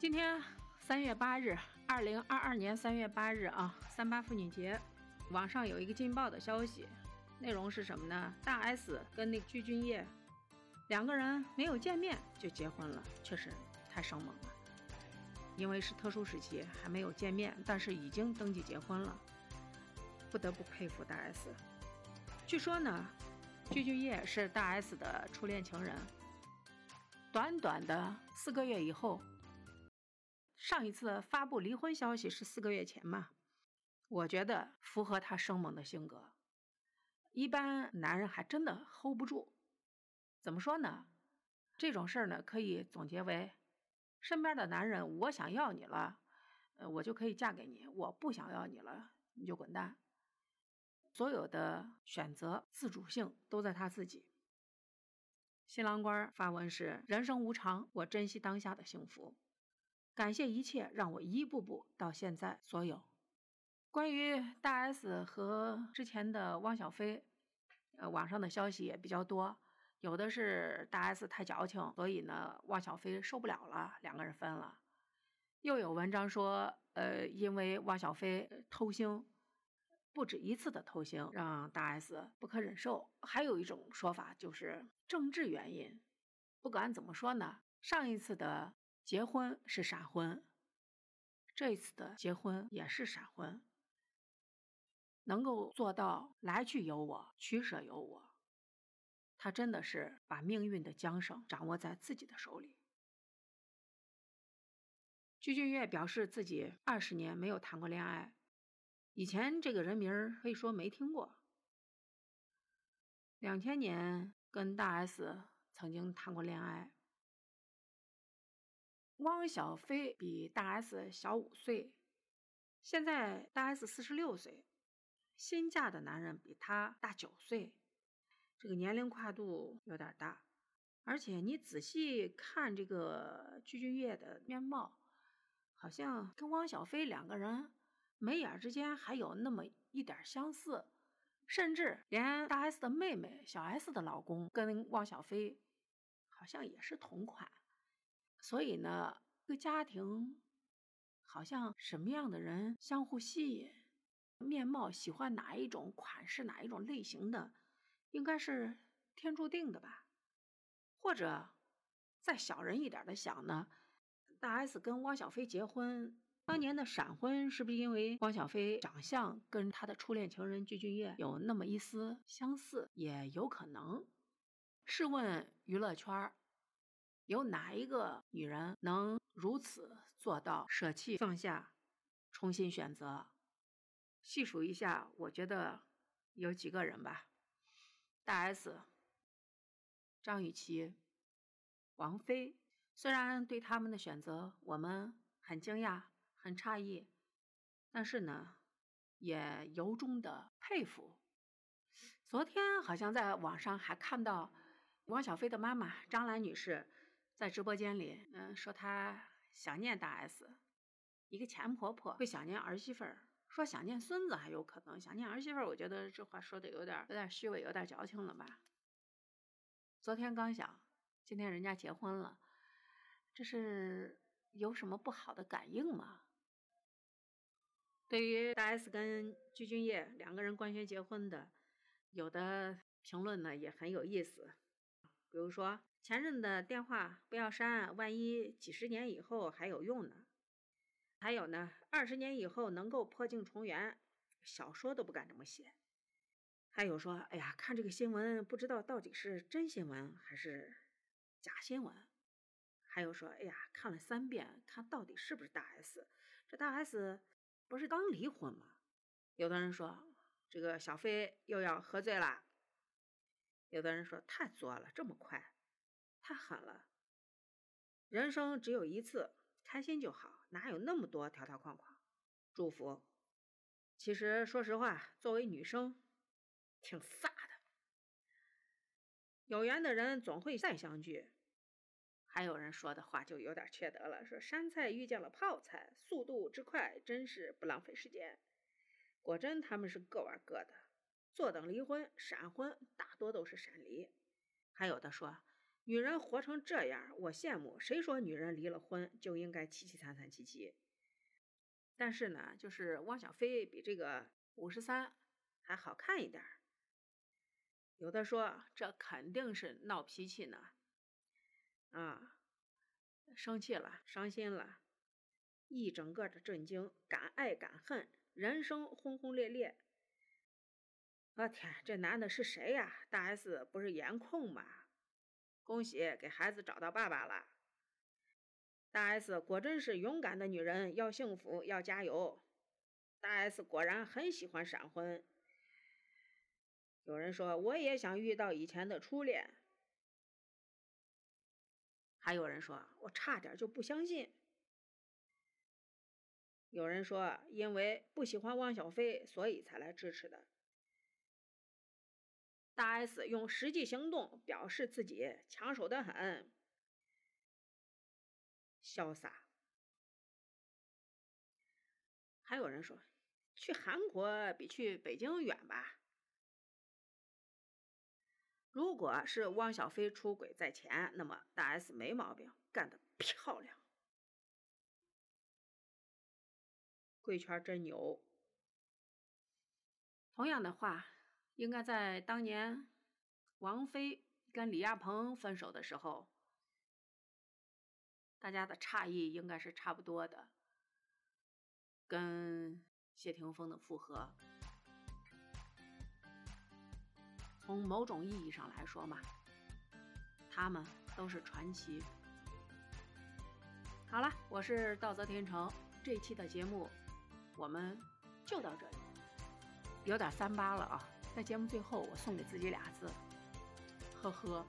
今天三月八日，二零二二年三月八日啊，三八妇女节，网上有一个劲爆的消息，内容是什么呢？大 S 跟那个具俊晔两个人没有见面就结婚了，确实太生猛了。因为是特殊时期，还没有见面，但是已经登记结婚了，不得不佩服大 S。据说呢，具俊晔是大 S 的初恋情人。短短的四个月以后。上一次发布离婚消息是四个月前嘛？我觉得符合他生猛的性格。一般男人还真的 hold 不住。怎么说呢？这种事儿呢，可以总结为：身边的男人，我想要你了，呃，我就可以嫁给你；我不想要你了，你就滚蛋。所有的选择自主性都在他自己。新郎官发文是：人生无常，我珍惜当下的幸福。感谢一切让我一步步到现在所有。关于大 S 和之前的汪小菲，呃，网上的消息也比较多，有的是大 S 太矫情，所以呢，汪小菲受不了了，两个人分了。又有文章说，呃，因为汪小菲偷腥，不止一次的偷腥，让大 S 不可忍受。还有一种说法就是政治原因。不管怎么说呢，上一次的。结婚是闪婚，这一次的结婚也是闪婚。能够做到来去由我，取舍由我，他真的是把命运的缰绳掌握在自己的手里。鞠俊岳表示自己二十年没有谈过恋爱，以前这个人名可以说没听过。两千年跟大 S 曾经谈过恋爱。汪小菲比大 S 小五岁，现在大 S 四十六岁，新嫁的男人比她大九岁，这个年龄跨度有点大。而且你仔细看这个鞠俊晔的面貌，好像跟汪小菲两个人眉眼之间还有那么一点相似，甚至连大 S 的妹妹小 S 的老公跟汪小菲好像也是同款。所以呢，这个家庭好像什么样的人相互吸引，面貌喜欢哪一种款式、哪一种类型的，应该是天注定的吧？或者再小人一点的想呢，大 S 跟汪小菲结婚，当年的闪婚是不是因为汪小菲长相跟他的初恋情人具俊晔有那么一丝相似？也有可能。试问娱乐圈有哪一个女人能如此做到舍弃放下，重新选择？细数一下，我觉得有几个人吧：大 S、张雨绮、王菲。虽然对他们的选择我们很惊讶、很诧异，但是呢，也由衷的佩服。昨天好像在网上还看到王小飞的妈妈张兰女士。在直播间里，嗯，说她想念大 S，一个前婆婆会想念儿媳妇儿，说想念孙子还有可能，想念儿媳妇儿，我觉得这话说的有点有点虚伪，有点矫情了吧？昨天刚想，今天人家结婚了，这是有什么不好的感应吗？对于大 S 跟鞠俊晔两个人官宣结婚的，有的评论呢也很有意思，比如说。前任的电话不要删，万一几十年以后还有用呢？还有呢，二十年以后能够破镜重圆，小说都不敢这么写。还有说，哎呀，看这个新闻不知道到底是真新闻还是假新闻。还有说，哎呀，看了三遍，看到底是不是大 S？这大 S 不是刚离婚吗？有的人说，这个小飞又要喝醉了。有的人说，太作了，这么快。太狠了！人生只有一次，开心就好，哪有那么多条条框框？祝福。其实说实话，作为女生，挺飒的。有缘的人总会再相聚。还有人说的话就有点缺德了，说山菜遇见了泡菜，速度之快，真是不浪费时间。果真他们是各玩各的，坐等离婚、闪婚，大多都是闪离。还有的说。女人活成这样，我羡慕。谁说女人离了婚就应该凄凄惨惨戚戚？但是呢，就是汪小菲比这个五十三还好看一点儿。有的说这肯定是闹脾气呢，啊，生气了，伤心了，一整个的震惊，敢爱敢恨，人生轰轰烈烈。我天，这男的是谁呀？大 S 不是颜控吗？恭喜给孩子找到爸爸了。大 S 果真是勇敢的女人，要幸福，要加油。大 S 果然很喜欢闪婚。有人说我也想遇到以前的初恋，还有人说我差点就不相信。有人说因为不喜欢汪小菲，所以才来支持的。大 S 用实际行动表示自己抢手的很，潇洒。还有人说去韩国比去北京远吧。如果是汪小菲出轨在前，那么大 S 没毛病，干得漂亮。贵圈真牛。同样的话，应该在当年王菲跟李亚鹏分手的时候，大家的诧异应该是差不多的，跟谢霆锋的复合。从某种意义上来说嘛，他们都是传奇。好了，我是道泽天成，这期的节目我们就到这里，有点三八了啊！在节目最后，我送给自己俩字：呵呵。